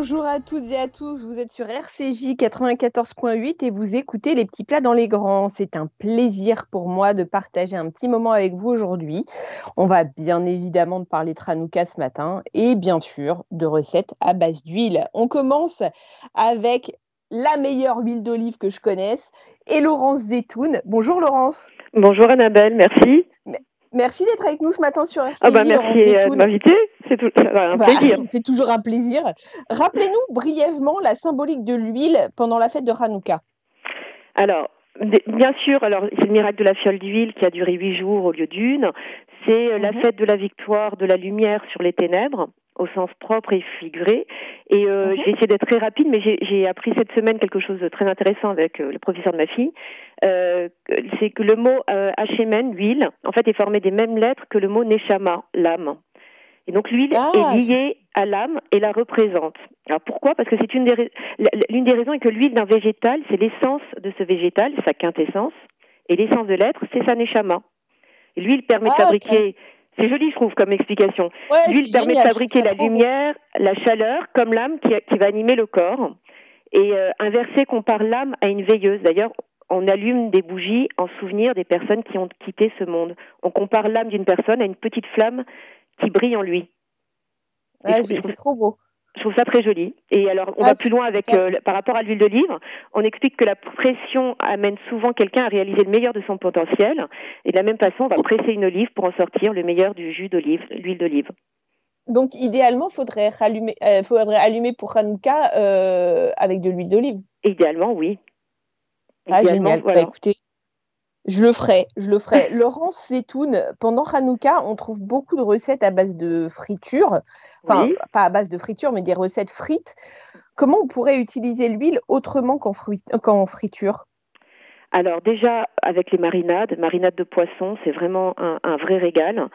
Bonjour à toutes et à tous, vous êtes sur RCJ 94.8 et vous écoutez Les petits plats dans les grands. C'est un plaisir pour moi de partager un petit moment avec vous aujourd'hui. On va bien évidemment parler de Hanouka ce matin et bien sûr de recettes à base d'huile. On commence avec la meilleure huile d'olive que je connaisse et Laurence Zetoun. Bonjour Laurence. Bonjour Annabelle, merci. Merci d'être avec nous ce matin sur RCJ. Ah bah merci euh, de m'inviter, c'est un bah, plaisir. C'est toujours un plaisir. Rappelez-nous brièvement la symbolique de l'huile pendant la fête de Hanouka. Alors, bien sûr, alors c'est le miracle de la fiole d'huile qui a duré huit jours au lieu d'une. C'est euh, la mhm. fête de la victoire de la lumière sur les ténèbres au sens propre et figuré. Et euh, j'ai essayé d'être très rapide, mais j'ai appris cette semaine quelque chose de très intéressant avec euh, le professeur de ma fille. Euh, c'est que le mot euh, huile, en fait, est formé des mêmes lettres que le mot neshama, l'âme. Et donc l'huile ah, est liée à l'âme et la représente. Alors pourquoi? Parce que c'est une des l'une des raisons est que l'huile d'un végétal, c'est l'essence de ce végétal, sa quintessence, et l'essence de l'être, c'est sa neshama. L'huile permet de ah, fabriquer c'est joli, je trouve, comme explication. L'huile permet de fabriquer la lumière, la chaleur, comme l'âme qui, qui, va animer le corps. Et euh, inverser compare l'âme à une veilleuse. D'ailleurs, on allume des bougies en souvenir des personnes qui ont quitté ce monde. On compare l'âme d'une personne à une petite flamme qui brille en lui. c'est trop beau. Je trouve ça très joli. Et alors, on va plus loin avec euh, par rapport à l'huile d'olive. On explique que la pression amène souvent quelqu'un à réaliser le meilleur de son potentiel. Et de la même façon, on va presser une olive pour en sortir le meilleur du jus d'olive, l'huile d'olive. Donc, idéalement, faudrait euh, faudrait allumer pour Hanouka euh, avec de l'huile d'olive. Idéalement, oui. Ah, génial. Bah, écoutez, je le ferai, je le ferai. Laurence Setoun, pendant Hanouka, on trouve beaucoup de recettes à base de friture. Enfin, pas à base de friture, mais des recettes frites. Comment on pourrait utiliser l'huile autrement qu'en friture? Alors déjà avec les marinades, marinades de poisson, c'est vraiment un vrai régal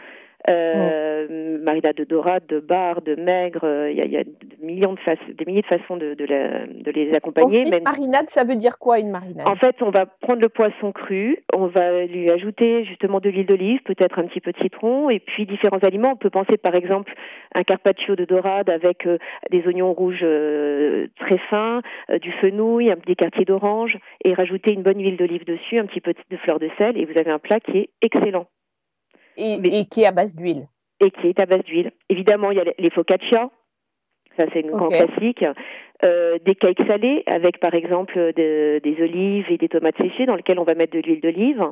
euh, marinade de dorade, de bar, de maigre. Euh, il y, a, des, millions de des milliers de façons de, de, les accompagner. Même... marinade, ça veut dire quoi une marinade En fait, on va prendre le poisson cru, on va lui ajouter justement de l'huile d'olive, peut-être un petit peu de citron, et puis différents aliments. On peut penser par exemple un carpaccio de dorade avec euh, des oignons rouges euh, très fins, du fenouil, un, des quartiers d'orange, et rajouter une bonne huile d'olive dessus, un petit peu de fleur de sel, et vous avez un plat qui est excellent. Et, qui est à base d'huile. Et qui est à base d'huile. Évidemment, il y a les focaccia, ça c'est une grand classique. Euh, des cakes salés avec par exemple des olives et des tomates séchées dans lesquelles on va mettre de l'huile d'olive.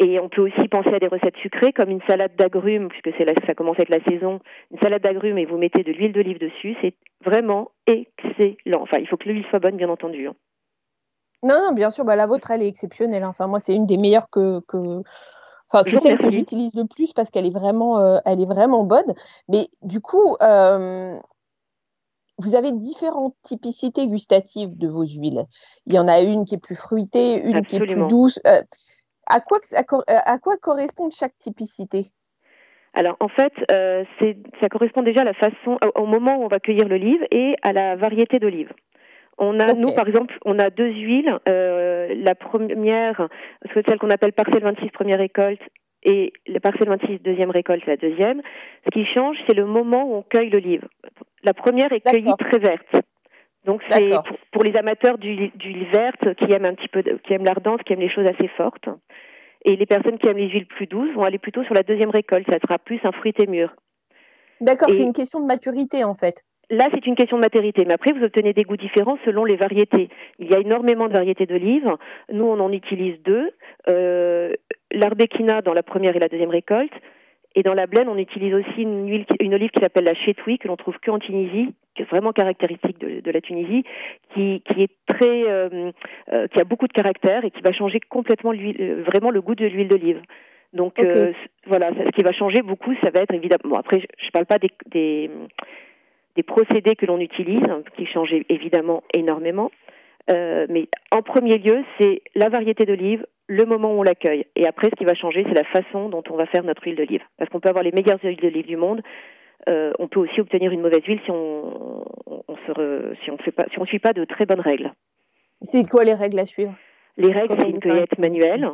Et on peut aussi penser à des recettes sucrées comme une salade d'agrumes, puisque c'est là, ça commence à être la saison. Une salade d'agrumes et vous mettez de l'huile d'olive dessus, c'est vraiment excellent. Enfin, il faut que l'huile soit bonne, bien entendu. Hein. Non, non, bien sûr, bah, la vôtre, elle est exceptionnelle. Enfin, moi, c'est une des meilleures que, que, c'est celle que j'utilise le plus parce qu'elle est vraiment, euh, elle est vraiment bonne. Mais du coup, euh, vous avez différentes typicités gustatives de vos huiles. Il y en a une qui est plus fruitée, une qui est plus douce. Euh, à, quoi, à, quoi correspond chaque typicité? Alors en fait, ça correspond déjà à la façon, au moment où on va cueillir l'olive et à la variété d'olive. On a, nous, par exemple, on a deux huiles. Euh, la première, celle qu'on appelle parcelle 26 première récolte et la parcelle 26 deuxième récolte, la deuxième. Ce qui change, c'est le moment où on cueille l'olive. La première est cueillie très verte. Donc c'est pour, les amateurs d'huile verte qui aiment un petit peu, qui aiment l'ardence, qui aiment les choses assez fortes. Et les personnes qui aiment les huiles plus douces vont aller plutôt sur la deuxième récolte. Ça sera plus un fruité mûr. D'accord, c'est une question de maturité en fait. Là, c'est une question de matérité, mais après, vous obtenez des goûts différents selon les variétés. Il y a énormément de variétés d'olives. Nous, on en utilise deux. Euh, L'arbekina dans la première et la deuxième récolte. Et dans la blenne, on utilise aussi une, huile, une olive qui s'appelle la chétoui, que l'on trouve qu'en Tunisie, qui est vraiment caractéristique de, de la Tunisie, qui, qui est très, euh, euh, qui a beaucoup de caractère et qui va changer complètement euh, vraiment le goût de l'huile d'olive. Donc voilà, ce qui va changer beaucoup, ça va être évidemment. Bon, après, je ne parle pas des, des des procédés que l'on utilise, qui changent évidemment énormément. Euh, mais en premier lieu, c'est la variété d'olive, le moment où on l'accueille. Et après, ce qui va changer, c'est la façon dont on va faire notre huile d'olive. Parce qu'on peut avoir les meilleures huiles d'olive du monde, euh, on peut aussi obtenir une mauvaise huile si on, on se si on fait pas si on suit pas de très bonnes règles. C'est quoi les règles à suivre? Les règles, c'est une cueillette manuelle.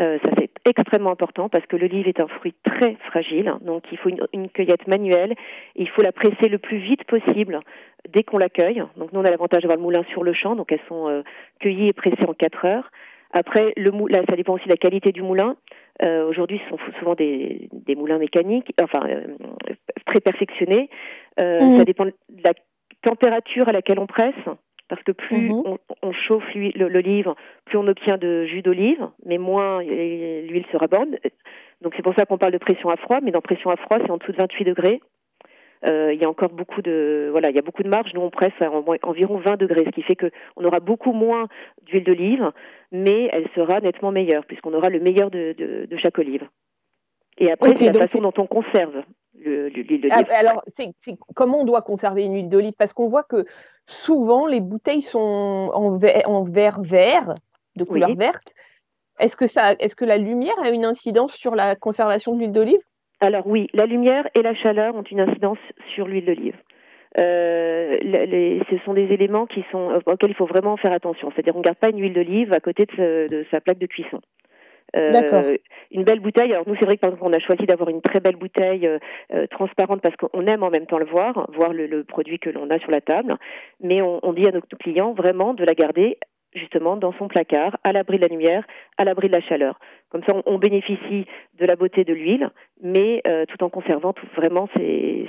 Euh, ça extrêmement important parce que l'olive est un fruit très fragile, donc il faut une, cueillette manuelle. il faut la presser le plus vite possible dès qu'on l'accueille. Donc nous, on a l'avantage d'avoir le moulin sur le champ, donc elles sont cueillies et pressées en 4 heures. Après, le moulin, ça dépend aussi de la qualité du moulin. Euh, Aujourd'hui, ce sont souvent des, des moulins mécaniques, enfin euh, très perfectionnés. Euh, mmh. Ça dépend de la température à laquelle on presse, parce que plus mmh. on, on, chauffe l'olive, plus on obtient de jus d'olive, mais moins l'huile sera bonne. Donc c'est pour ça qu'on parle de pression à froid, mais dans pression à froid, c'est en dessous de 28 degrés. Euh, il y a encore beaucoup de voilà, il y a beaucoup de marge. Nous on presse à environ 20 degrés, ce qui fait que on aura beaucoup moins d'huile d'olive, mais elle sera nettement meilleure puisqu'on aura le meilleur de, de, de chaque olive. Et après, c'est la façon dont on conserve l'huile d'olive. Ah, alors, c'est comment on doit conserver une huile d'olive? Parce qu'on voit que souvent les bouteilles sont en, en verre vert, de couleur verte. Est-ce que ça, est-ce que la lumière a une incidence sur la conservation de l'huile d'olive? Alors oui, la lumière et la chaleur ont une incidence sur l'huile d'olive. Euh, les, ce sont des éléments qui sont auxquels il faut vraiment faire attention. C'est-à-dire, on ne garde pas une huile d'olive à côté de, de, sa plaque de cuisson. Euh, une belle bouteille. Alors nous, c'est vrai que par exemple, on a choisi d'avoir une très belle bouteille euh, euh, transparente parce qu'on aime en même temps le voir, voir le, le produit que l'on a sur la table. Mais on, on dit à nos clients vraiment de la garder justement dans son placard, à l'abri de la lumière, à l'abri de la chaleur. Comme ça, on, bénéficie de la beauté de l'huile, mais euh, tout en conservant tout, vraiment c'est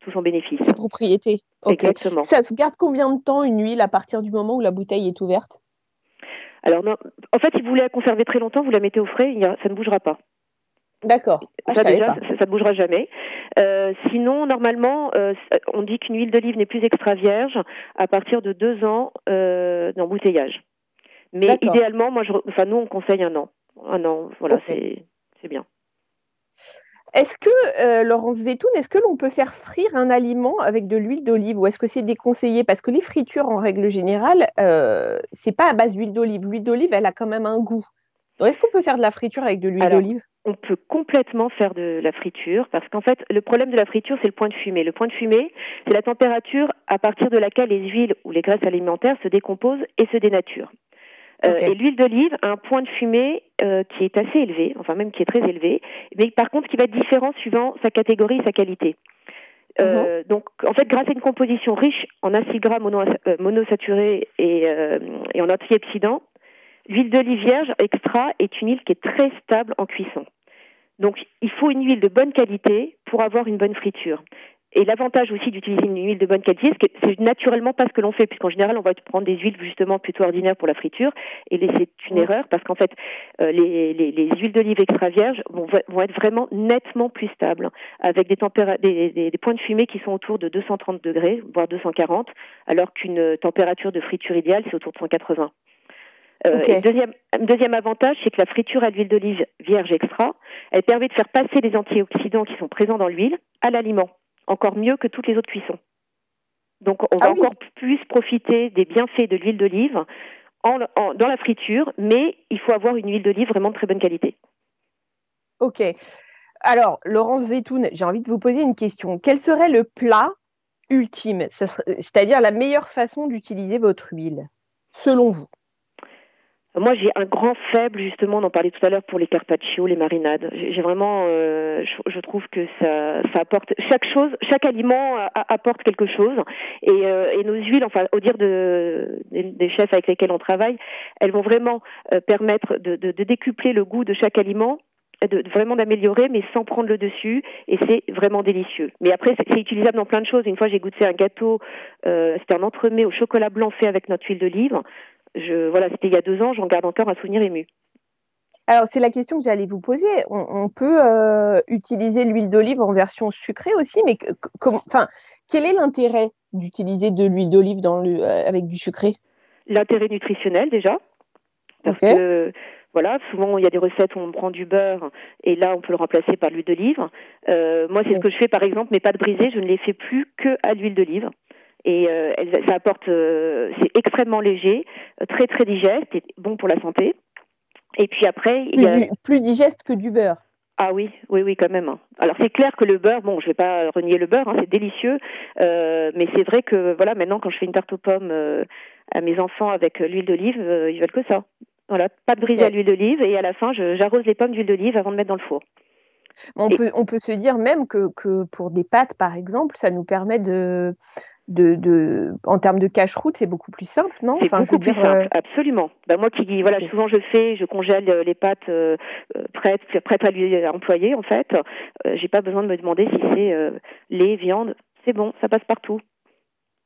tout son bénéfice. Ses propriétés. Exactement. Ça se garde combien de temps une huile à partir du moment où la bouteille est ouverte? Alors, non, en fait, si vous voulez la conserver très longtemps, vous la mettez au frais, ça ne bougera pas. D'accord. Ah, ça déjà, ça, ne bougera jamais. Euh, sinon, normalement, euh, on dit qu'une huile d'olive n'est plus extra vierge à partir de deux ans euh, d'embouteillage. Mais idéalement, moi, je, enfin, nous, on conseille un an. Un an, voilà, c'est bien. Est-ce que, euh, Laurence Zetoun, est-ce que l'on peut faire frire un aliment avec de l'huile d'olive ou est-ce que c'est déconseillé? Parce que les fritures, en règle générale, euh, c'est pas à base d'huile d'olive. L'huile d'olive, elle a quand même un goût. est-ce qu'on peut faire de la friture avec de l'huile d'olive? on peut complètement faire de la friture parce qu'en fait, le problème de la friture, c'est le point de fumée. Le point de fumée, c'est la température à partir de laquelle les huiles ou les graisses alimentaires se décomposent et se dénaturent. Euh, et l'huile d'olive a un point de fumée euh, qui est assez élevé, enfin même qui est très élevé, mais par contre qui va être différent suivant sa catégorie et sa qualité. Euh, mhm. Donc, en fait, grâce à une composition riche en acides gras mono, monosaturés et, et en antioxydants, l'huile d'olive vierge extra est une huile qui est très stable en cuisson. Donc, il faut une huile de bonne qualité pour avoir une bonne friture. Et l'avantage aussi d'utiliser une huile de bonne qualité, c'est naturellement pas ce que l'on fait, puisqu'en général, on va prendre des huiles justement plutôt ordinaires pour la friture, et c'est une erreur, parce qu'en fait, euh, les, les, les, huiles d'olive extra vierges vont, vont, être vraiment nettement plus stables, avec des, des, des, des, points de fumée qui sont autour de 230 degrés, voire 240, alors qu'une température de friture idéale, c'est autour de 180. Euh, deuxième, deuxième avantage, c'est que la friture à l'huile d'olive vierge extra, elle permet de faire passer les antioxydants qui sont présents dans l'huile à l'aliment, encore mieux que toutes les autres cuissons. Donc on va ah encore plus profiter des bienfaits de l'huile d'olive en, dans la friture, mais il faut avoir une huile d'olive vraiment de très bonne qualité. Ok. Alors, Laurence Zetoun, j'ai envie de vous poser une question. Quel serait le plat ultime, c'est-à-dire la meilleure façon d'utiliser votre huile, selon vous? Moi, j'ai un grand faible, justement, on en parlait tout à l'heure, pour les carpaccio, les marinades. J'ai vraiment, euh, je, trouve que ça, ça apporte, chaque chose, chaque aliment apporte quelque chose. Et, euh, et, nos huiles, enfin, au dire de, des, chefs avec lesquels on travaille, elles vont vraiment euh, permettre de, de, de décupler le goût de chaque aliment de, vraiment d'améliorer, mais sans prendre le dessus, et c'est vraiment délicieux. Mais après, c'est utilisable dans plein de choses. Une fois, j'ai goûté un gâteau, euh, c'était un entremets au chocolat blanc fait avec notre huile d'olive je, voilà, c'était il y a deux ans, j'en garde encore un souvenir ému. Alors, c'est la question que j'allais vous poser. On, peut euh, utiliser l'huile d'olive en version sucrée aussi, mais enfin, quel est l'intérêt d'utiliser de l'huile d'olive euh, avec du sucré? L'intérêt nutritionnel déjà, parce que voilà, souvent il y a des recettes où on prend du beurre et là on peut le remplacer par l'huile d'olive. Euh, moi, c'est ce que je fais par exemple, mes pâtes brisées, je ne les fais plus que à l'huile d'olive et euh, ça apporte, euh, c'est extrêmement léger, euh, très très digeste et bon pour la santé. Et puis après, plus, il y a... plus digeste que du beurre. Ah oui, oui, oui, quand même. Hein. Alors c'est clair que le beurre, bon, je vais pas renier le beurre, hein, c'est délicieux, euh, mais c'est vrai que voilà, maintenant quand je fais une tarte aux pommes à mes enfants avec l'huile d'olive, ils veulent que ça. Voilà, pas de brise à l'huile d'olive et à la fin, j'arrose les pommes d'huile d'olive avant de mettre dans le four. On, peut, on peut se dire même que, que pour des pâtes, par exemple, ça nous permet de de, de, en termes de cache-route, c'est beaucoup plus simple, non? C'est beaucoup plus simple, absolument. Ben, moi qui, voilà, souvent je fais, je congèle les pâtes prêtes, prêtes à lui employer en fait. J'ai pas besoin de me demander si c'est lait, viande. C'est bon, ça passe partout.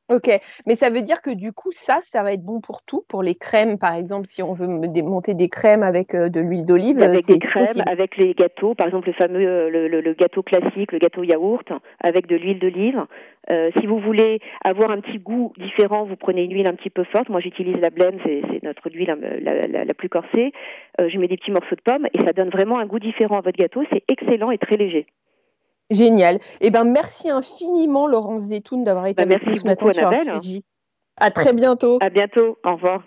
Ok, mais ça veut dire que du coup, ça, ça va être bon pour tout, pour les crèmes, par exemple, si on veut monter des crèmes avec euh, de l'huile d'olive. Avec des crèmes, avec les gâteaux, par exemple le fameux euh, le, gâteau classique, le gâteau yaourt, avec de l'huile d'olive. Euh, si vous voulez avoir un petit goût différent, vous prenez une huile un petit peu forte. Moi, j'utilise la blême, c'est notre huile la, la, plus corsée. je mets des petits morceaux de pommes et ça donne vraiment un goût différent à votre gâteau. C'est excellent et très léger. Génial. Eh ben, merci infiniment, Laurence Détoun, d'avoir été bah, avec nous ce matin sur RCJ. À très bientôt. À bientôt. Au revoir.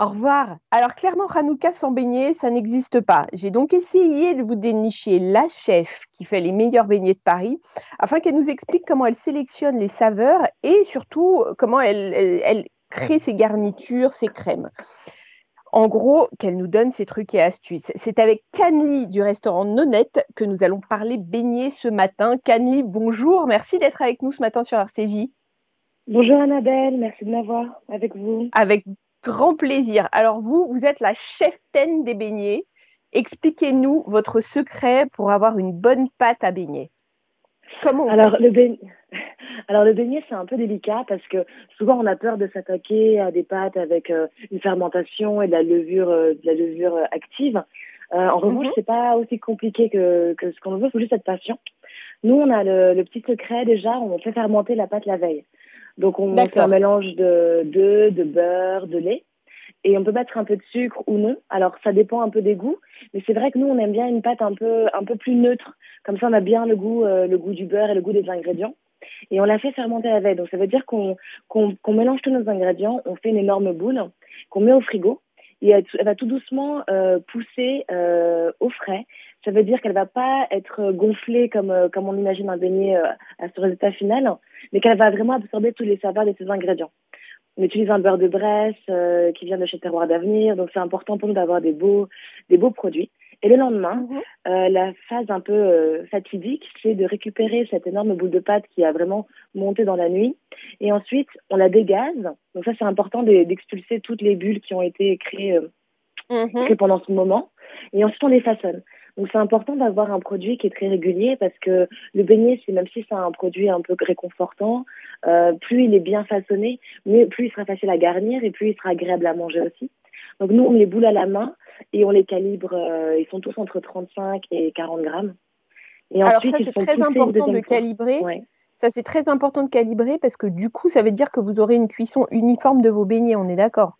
Au revoir. Alors clairement, Hanouka sans beignet, ça n'existe pas. J'ai donc essayé de vous dénicher la chef qui fait les meilleurs beignets de Paris, afin qu'elle nous explique comment elle sélectionne les saveurs et surtout comment elle, elle crée ses garnitures, ses crèmes. En gros, qu'elle nous donne ses trucs et astuces. C'est avec Canly du restaurant Nonette que nous allons parler beignets ce matin. Canly, bonjour, merci d'être avec nous ce matin sur RCJ. Bonjour Annabelle, merci de m'avoir avec vous. Avec grand plaisir. Alors vous, vous êtes la chef ten des beignets. Expliquez-nous votre secret pour avoir une bonne pâte à beignets. Comment Alors le beignet alors le beignet c'est un peu délicat parce que souvent on a peur de s'attaquer à des pâtes avec euh, une fermentation et de la levure, euh, de la levure euh, active. en revanche, mhm. c'est pas aussi compliqué que, que ce qu'on veut, il faut juste être patient. Nous, on a le, le, petit secret déjà, on fait fermenter la pâte la veille. Donc on fait un mélange de d'œufs, de beurre, de lait et on peut mettre un peu de sucre ou non. Alors ça dépend un peu des goûts, mais c'est vrai que nous on aime bien une pâte un peu un peu plus neutre. Comme ça on a bien le goût le goût du beurre et le goût des ingrédients et on la fait fermenter la veille. Donc ça veut dire qu'on qu'on mélange tous nos ingrédients, on fait une énorme boule qu'on met au frigo et elle, va tout doucement euh, pousser euh, au frais. Ça veut dire qu'elle va pas être gonflée comme euh, comme on imagine un beignet euh, à ce résultat final, mais qu'elle va vraiment absorber tous les saveurs de ses ingrédients. On utilise un beurre de Bresse euh, qui vient de chez Terroir d'Avenir, donc c'est important pour nous d'avoir des beaux des beaux produits. Et le lendemain, mhm. euh, la phase un peu euh, fatidique, c'est de récupérer cette énorme boule de pâte qui a vraiment monté dans la nuit. Et ensuite, on la dégaze. Donc ça, c'est important d'expulser toutes les bulles qui ont été créées, euh, mhm. créées pendant ce moment. Et ensuite, on les façonne. Donc c'est important d'avoir un produit qui est très régulier parce que le beignet, c'est même si c'est un produit un peu réconfortant, euh, plus il est bien façonné, plus il sera facile à garnir et plus il sera agréable à manger aussi. Donc nous, on les boule à la main et on les calibre, euh, ils sont tous entre 35 et 40 grammes. Et Alors ça, c'est très important de calibrer. Ça, c'est très important de calibrer parce que du coup, ça veut dire que vous aurez une cuisson uniforme de vos beignets, on est d'accord?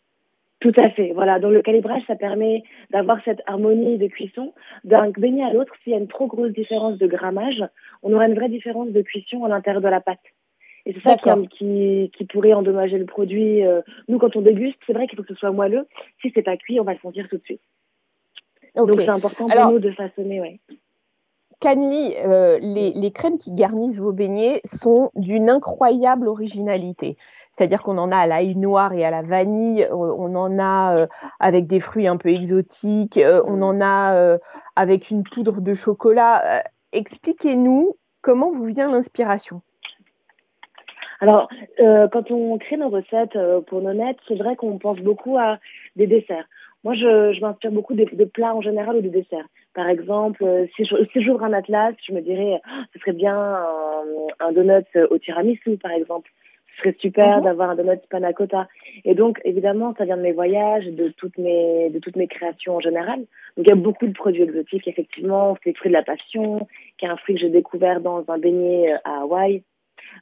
Tout à fait, voilà. Donc le calibrage, ça permet d'avoir cette harmonie de cuisson. D'un beignet à l'autre, s'il y a une trop grosse différence de grammage, on aura une vraie différence de cuisson à l'intérieur de la pâte. Et c'est ça qui, qui, pourrait endommager le produit. Euh, nous, quand on déguste, c'est vrai qu'il faut que ce soit moelleux. Si c'est pas cuit, on va le sentir tout de suite. Donc c'est important pour nous de façonner, ouais. Canly, euh, les, les, crèmes qui garnissent vos beignets sont d'une incroyable originalité. C'est-à-dire qu'on en a à l'ail noir et à la vanille, euh, on en a euh, avec des fruits un peu exotiques, on en a avec une poudre de chocolat. Expliquez-nous comment vous vient l'inspiration. Alors, quand on crée nos recettes pour nos nets, c'est vrai qu'on pense beaucoup à des desserts. Moi, je, je m'inspire beaucoup de, de, plats en général ou de desserts. Par exemple, euh, si j'ouvre un atlas, je me dirais, oh, ce serait bien un, un, donut au tiramisu, par exemple. Ce serait super mhm. d'avoir un donut panna cotta. Et donc, évidemment, ça vient de mes voyages, de toutes mes, de toutes mes créations en général. Donc, il y a beaucoup de produits exotiques, effectivement. C'est le fruit de la passion, qui est un fruit que j'ai découvert dans un beignet à Hawaï.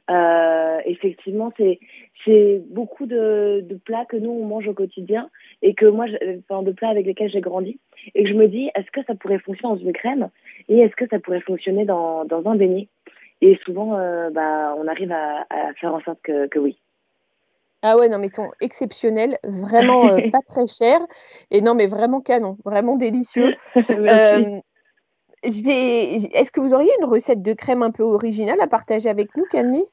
Euh, effectivement, c'est c'est beaucoup de, de, plats que nous on mange au quotidien et que moi, enfin, de plats avec lesquels j'ai grandi et que je me dis, est-ce que ça pourrait fonctionner dans une crème et est-ce que ça pourrait fonctionner dans, dans un beignet? Et souvent, euh, bah, on arrive à, à, faire en sorte que, que oui. Ah ouais, non, mais ils sont exceptionnels, vraiment euh, pas très chers, et non, mais vraiment canon, vraiment délicieux. euh, Est-ce que vous auriez une recette de crème un peu originale à partager avec nous, Canny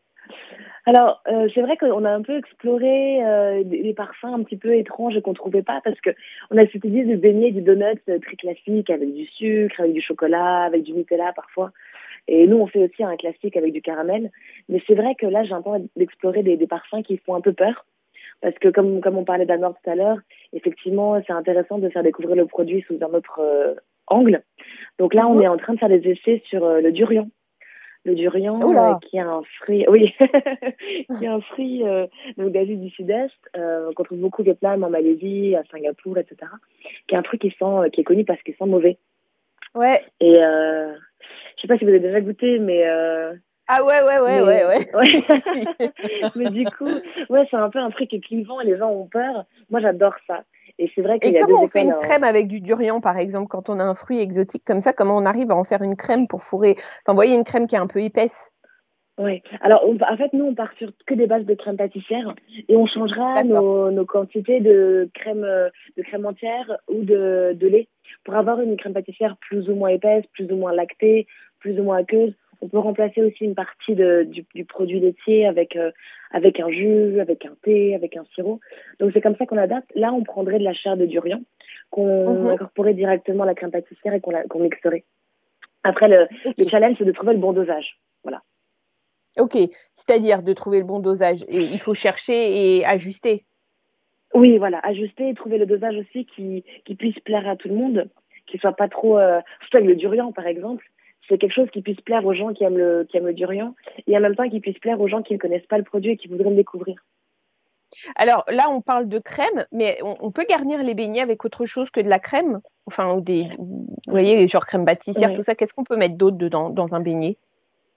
alors, euh, c'est vrai qu'on a un peu exploré euh, des, parfums un petit peu étranges qu'on trouvait pas parce que on a cette idée de beignet du donut euh, très classique avec du sucre, avec du chocolat, avec du Nutella parfois. Et nous, on fait aussi un classique avec du caramel. Mais c'est vrai que là, j'ai un peu d'explorer des, des, parfums qui font un peu peur. Parce que comme, comme on parlait d'Anor tout à l'heure, effectivement, c'est intéressant de faire découvrir le produit sous un autre euh, angle. Donc là, on mhm. est en train de faire des essais sur euh, le durian. Le durian, euh, qui est un fruit, oui, qui est un fruit d'Asie du Sud-Est, qu'on trouve beaucoup au Vietnam, en Malaisie, à Singapour, etc. Qui est un fruit qui sent, qui est connu parce qu'il sent mauvais. Ouais. Et euh, je sais pas si vous avez déjà goûté, mais euh, ah ouais, ouais, ouais, ouais, ouais. mais du coup, ouais, c'est un peu un truc clivant et les gens ont peur. Moi, j'adore ça. Et c'est vrai qu'il y a comment on fait une crème avec du durian, par exemple, quand on a un fruit exotique comme ça Comment on arrive à en faire une crème pour fourrer? Enfin, vous voyez, une crème qui est un peu épaisse. Oui. Alors, en fait, nous, on part sur que des bases de crème pâtissière et on changera nos, nos, quantités de crème, de crème entière ou de, de lait pour avoir une crème pâtissière plus ou moins épaisse, plus ou moins lactée, plus ou moins aqueuse. On peut remplacer aussi une partie de, du, du, produit laitier avec, euh, avec un jus, avec un thé, avec un sirop. Donc c'est comme ça qu'on adapte. Là, on prendrait de la chair de durian qu'on mhm. incorporerait directement à la crème pâtissière et qu'on mixerait. Après, le, le challenge, c'est de trouver le bon dosage. Voilà. Ok, c'est-à-dire de trouver le bon dosage. Et il faut chercher et ajuster. Oui, voilà, ajuster et trouver le dosage aussi qui, qui puisse plaire à tout le monde, qui soit pas trop. Euh, surtout avec le durian, par exemple, c'est quelque chose qui puisse plaire aux gens qui aiment le, qui aiment le durian et en même temps qui puisse plaire aux gens qui ne connaissent pas le produit et qui voudraient le découvrir. Alors là, on parle de crème, mais on, peut garnir les beignets avec autre chose que de la crème? Enfin, ou des, vous voyez, genre crème pâtissière, tout ça. Qu'est-ce qu'on peut mettre d'autre dedans dans un beignet?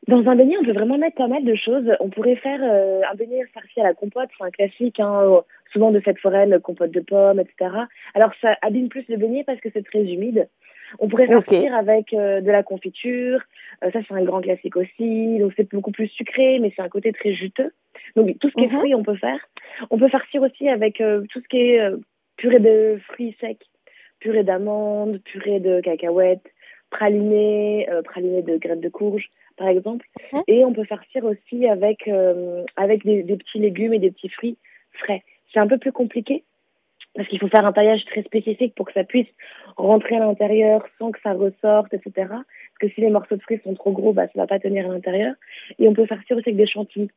Dans un beignet, on peut vraiment mettre pas mal de choses. On pourrait faire euh, un beignet farci à la compote, c'est un classique, hein, souvent de fête foraine, compote de pommes, etc. Alors ça abîme plus le beignet parce que c'est très humide. On pourrait farcir avec euh, de la confiture, euh, ça c'est un grand classique aussi. Donc c'est beaucoup plus sucré, mais c'est un côté très juteux. Donc tout ce qui est mhm. fruits, on peut faire. On peut farcir aussi avec tout ce qui est purée de fruits secs, purée d'amandes, purée de cacahuètes, praliné, praliné de graines de courge par exemple. Mhm. Et on peut farcir aussi avec, euh, avec des, petits légumes et des petits fruits frais. C'est un peu plus compliqué parce qu'il faut faire un taillage très spécifique pour que ça puisse rentrer à l'intérieur sans que ça ressorte, etc. Parce que si les morceaux de fruits sont trop gros, bah, ça va pas tenir à l'intérieur. Et on peut farcir aussi avec des chantilly.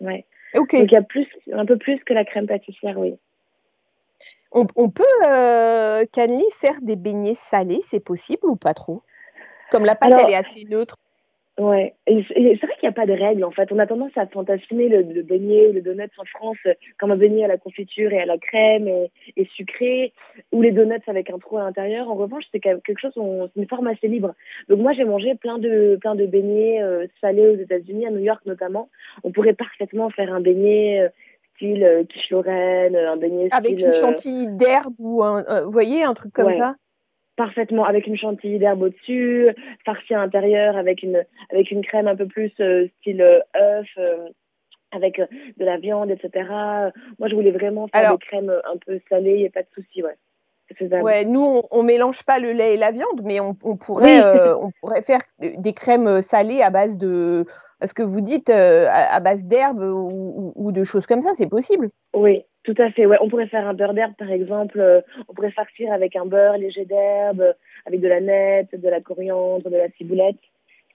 Ouais. Donc il y a plus, un peu plus que la crème pâtissière, oui. On, on peut, euh, faire des beignets salés, c'est possible ou pas trop? Comme la pâte, elle est assez neutre. Ouais, et c'est vrai qu'il n'y a pas de règle en fait. On a tendance à fantasmer le, le beignet ou le donut en France comme un beignet à la confiture et à la crème et, et sucré, ou les donuts avec un trou à l'intérieur. En revanche, c'est quelque chose, c'est une forme assez libre. Donc moi, j'ai mangé plein de plein de beignets euh, salés aux États-Unis, à New York notamment. On pourrait parfaitement faire un beignet euh, style euh, quiche Lorraine, un beignet avec une chantilly d'herbe ou un, vous voyez, un truc comme ça? Parfaitement avec une chantilly d'herbe au-dessus, farci à l'intérieur avec une avec une crème un peu plus euh, style euh, œuf euh, avec de la viande, etc. Moi, je voulais vraiment faire des crèmes un peu salées, il n'y a pas de souci, ouais. Ouais, nous on, on, mélange pas le lait et la viande, mais on, on pourrait on pourrait faire des crèmes salées à base de ce que vous dites à, base d'herbe ou, ou, de choses comme ça, c'est possible. Oui, tout à fait, ouais. On pourrait faire un beurre d'herbe, par exemple. Euh, on pourrait farcir avec un beurre léger d'herbe, avec de la nette, de la coriandre, de la ciboulette.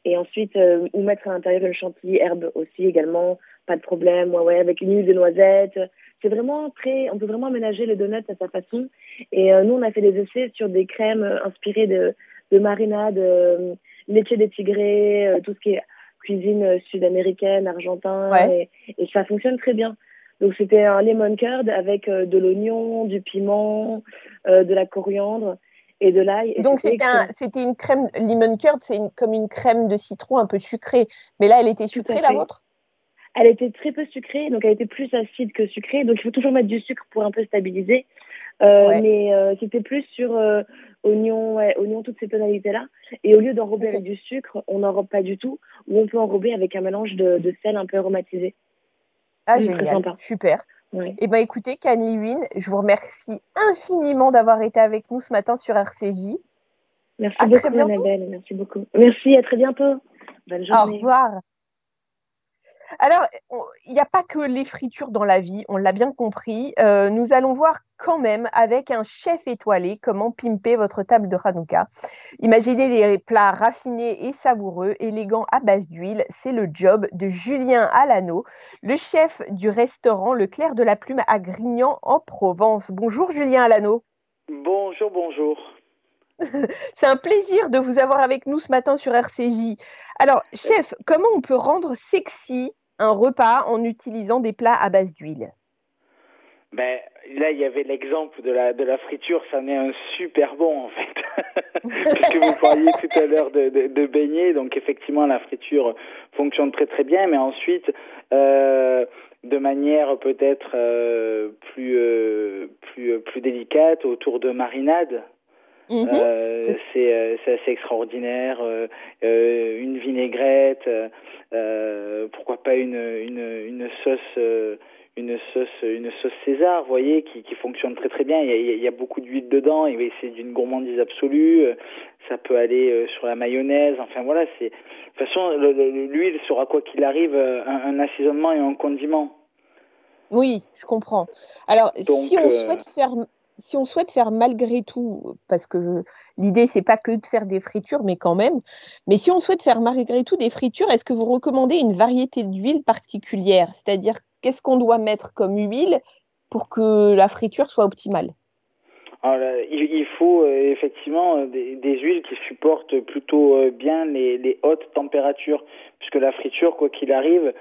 Et ensuite, euh, ou mettre à l'intérieur une chantilly herbe aussi également. Pas de problème, ouais, ouais, avec une huile de noisette. C'est vraiment très, on peut vraiment aménager les donuts à sa façon. Et euh, nous, on a fait des essais sur des crèmes inspirées de, de marinade, euh, leche des tigrés, tout ce qui est cuisine sud-américaine, argentin. Et, et ça fonctionne très bien. Donc c'était un lemon curd avec euh, de l'oignon, du piment, euh, de la coriandre et de l'ail. Donc c'était un, une crème lemon curd, c'est comme une crème de citron un peu sucrée. Mais là, elle était sucrée la vôtre? Elle était très peu sucrée, donc elle était plus acide que sucrée. Donc il faut toujours mettre du sucre pour un peu stabiliser. Euh, Mais euh, c'était plus sur euh, oignon, ouais, oignon, toutes ces tonalités-là. Et au lieu d'enrober avec du sucre, on n'enrobe pas du tout. Ou on peut enrober avec un mélange de, de sel un peu aromatisé. Ah, génial. Super. Eh ben, écoutez, Canly Win, je vous remercie infiniment d'avoir été avec nous ce matin sur RCJ. Merci beaucoup, très bientôt. Annabelle. Merci beaucoup. Merci, à très bientôt. Bonne journée. Au revoir. Alors, il n'y a pas que les fritures dans la vie, on l'a bien compris. Euh, nous allons voir quand même avec un chef étoilé comment pimper votre table de Hanouka. Imaginez des plats raffinés et savoureux, élégants à base d'huile. C'est le job de Julien Alano, le chef du restaurant Le Clair de la Plume à Grignan en Provence. Bonjour Julien Alano. Bonjour, bonjour. C'est un plaisir de vous avoir avec nous ce matin sur RCJ. Alors, chef, comment on peut rendre sexy un repas en utilisant des plats à base d'huile ben, là, il y avait l'exemple de la, friture, ça en est un super bon en fait. Puisque vous parliez tout à l'heure de, de, beignet, donc effectivement la friture fonctionne très très bien, mais ensuite, euh, de manière peut-être euh, plus, euh, plus, plus délicate, autour de marinade, Mhm. Euh, c'est euh, c'est assez extraordinaire. Euh, une vinaigrette, pourquoi pas une une, une sauce une sauce une sauce César, vous voyez, qui, qui fonctionne très très bien. Il y a, il y a beaucoup d'huile dedans et c'est d'une gourmandise absolue. Ça peut aller sur la mayonnaise. Enfin voilà, c'est de toute façon l'huile sera quoi qu'il arrive un, un, assaisonnement et un condiment. Oui, je comprends. Alors, si on souhaite faire si on souhaite faire malgré tout, parce que l'idée c'est pas que de faire des fritures, mais quand même, mais si on souhaite faire malgré tout des fritures, est-ce que vous recommandez une variété d'huile particulière? C'est-à-dire qu'est-ce qu'on doit mettre comme huile pour que la friture soit optimale? Il faut euh, effectivement euh, des, huiles qui supportent plutôt euh, bien les, hautes températures, puisque la friture, quoi qu'il arrive,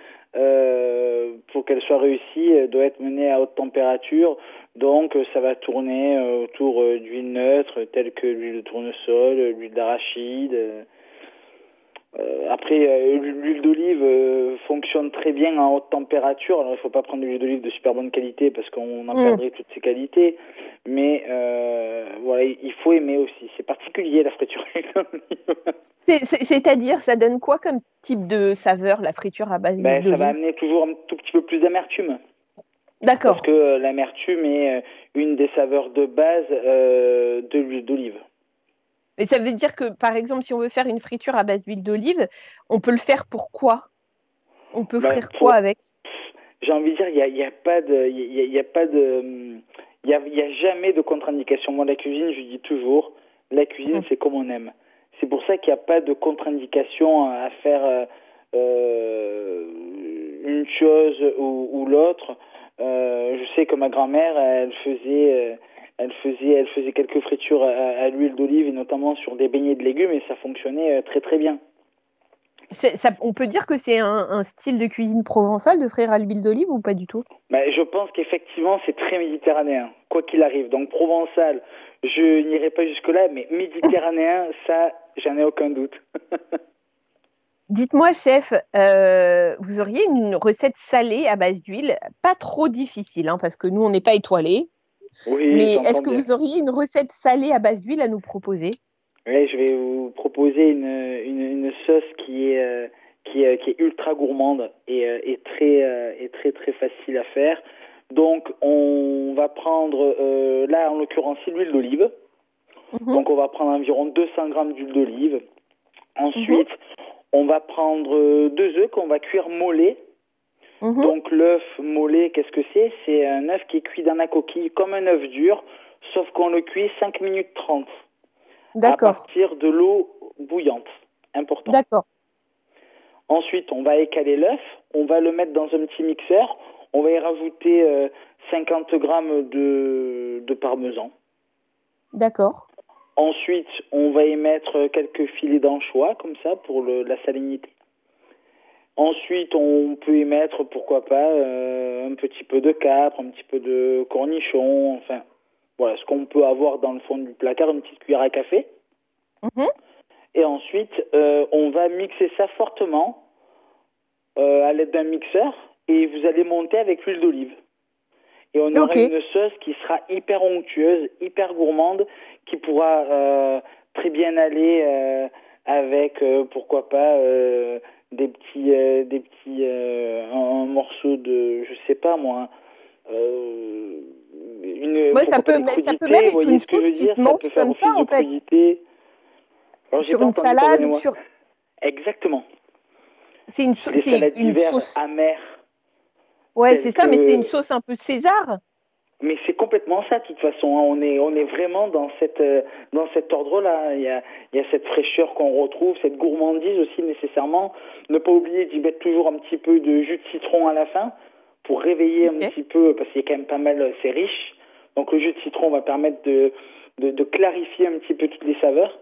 pour qu'elle soit réussie, doit être menée à haute température. Donc ça va tourner euh, autour euh, d'huile neutre telles que l'huile de tournesol, l'huile d'arachide. Euh, après, l'huile d'olive fonctionne très bien en haute température. Alors, il ne faut pas prendre de l'huile d'olive de super bonne qualité parce qu'on en mm. perdrait toutes ses qualités. Mais voilà, il faut aimer aussi. C'est particulier la friture C'est-à-dire, ça donne quoi comme type de saveur la friture à base ben, d'huile Ça va amener toujours un tout petit peu plus d'amertume. D'accord. Parce que euh, l'amertume est euh, une des saveurs de base euh, de l'huile d'olive. Mais ça veut dire que, par exemple, si on veut faire une friture à base d'huile d'olive, on peut le faire pour quoi? On peut bah, frire quoi avec? J'ai envie de dire, il n'y a, pas de, il y a, pas de, il a, y a, jamais de contre-indication. Moi, la cuisine, je dis toujours, la cuisine, mm. c'est comme on aime. C'est pour ça qu'il n'y a pas de contre-indication à faire euh, une chose ou, ou l'autre. Euh, je sais que ma grand-mère, elle faisait, euh, elle faisait, elle faisait quelques fritures à, l'huile d'olive et notamment sur des beignets de légumes et ça fonctionnait euh, très très bien. Ça, on peut dire que c'est un, style de cuisine provençale de frire à l'huile d'olive ou pas du tout? Ben, Je pense qu'effectivement c'est très méditerranéen, quoi qu'il arrive. Donc provençal, je n'irai pas jusque-là, mais méditerranéen, ça, j'en ai aucun doute. Dites-moi, chef, euh, vous auriez une recette salée à base d'huile, pas trop difficile, hein, parce que nous, on n'est pas étoilés. Oui, mais est-ce que vous auriez une recette salée à base d'huile à nous proposer? Oui, je vais vous proposer une, une, sauce qui est, euh, qui, est, qui, est, ultra gourmande et, euh, et très, et très, très facile à faire. Donc, on va prendre, là, en l'occurrence, l'huile d'olive. Mhm. Donc, on va prendre environ 200 grammes d'huile d'olive. Ensuite, mhm. On va prendre euh, deux œufs qu'on va cuire mollet. Mhm. Donc l'œuf mollet, qu'est-ce que c'est? C'est un œuf qui est cuit dans la coquille comme un œuf dur, sauf qu'on le cuit 5 minutes 30. D'accord. À partir de l'eau bouillante. Important. D'accord. Ensuite, on va écaler l'œuf, on va le mettre dans un petit mixeur, on va y rajouter 50 euh, grammes de, de parmesan. D'accord. Ensuite, on va y mettre quelques filets d'anchois, comme ça, pour le, la salinité. Ensuite, on peut y mettre, pourquoi pas, euh, un petit peu de capre, un petit peu de cornichon, enfin, voilà, ce qu'on peut avoir dans le fond du placard, une petite cuillère à café. Mhm. Et ensuite, euh, on va mixer ça fortement euh, à l'aide d'un mixeur et vous allez monter avec l'huile d'olive. Et on aura une sauce qui sera hyper onctueuse, hyper gourmande, qui pourra très bien aller avec, pourquoi pas, des petits, des petits, un, morceau de, je sais pas moi. une, ouais, ça peut, ça peut même être une sauce qui se mange comme ça, en fait. sur une salade ou sur. Exactement. C'est une, une sauce amère. Ouais, c'est ça, mais c'est une sauce un peu César. Mais c'est complètement ça, de toute façon. Hein. On est, on est vraiment dans cette, euh, dans cet ordre-là. Il y a, il y a cette fraîcheur qu'on retrouve, cette gourmandise aussi nécessairement. Ne pas oublier d'y mettre toujours un petit peu de jus de citron à la fin pour réveiller un petit peu, parce qu'il y a quand même pas mal, c'est riche. Donc le jus de citron va permettre de, de, de clarifier un petit peu toutes les saveurs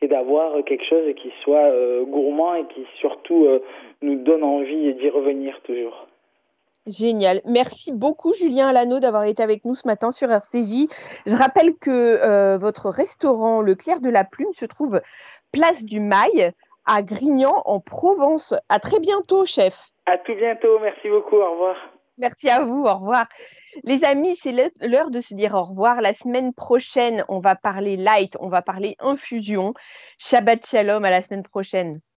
et d'avoir quelque chose qui soit euh, gourmand et qui surtout euh, nous donne envie d'y revenir toujours. Génial. Merci beaucoup, Julien Alano, d'avoir été avec nous ce matin sur RCJ. Je rappelle que euh, votre restaurant, Le Clair de la Plume, se trouve place du Mail à Grignan, en Provence. À très bientôt, chef. À tout bientôt. Merci beaucoup. Au revoir. Merci à vous. Au revoir. Les amis, c'est l'heure de se dire au revoir. La semaine prochaine, on va parler light, on va parler infusion. Shabbat shalom à la semaine prochaine.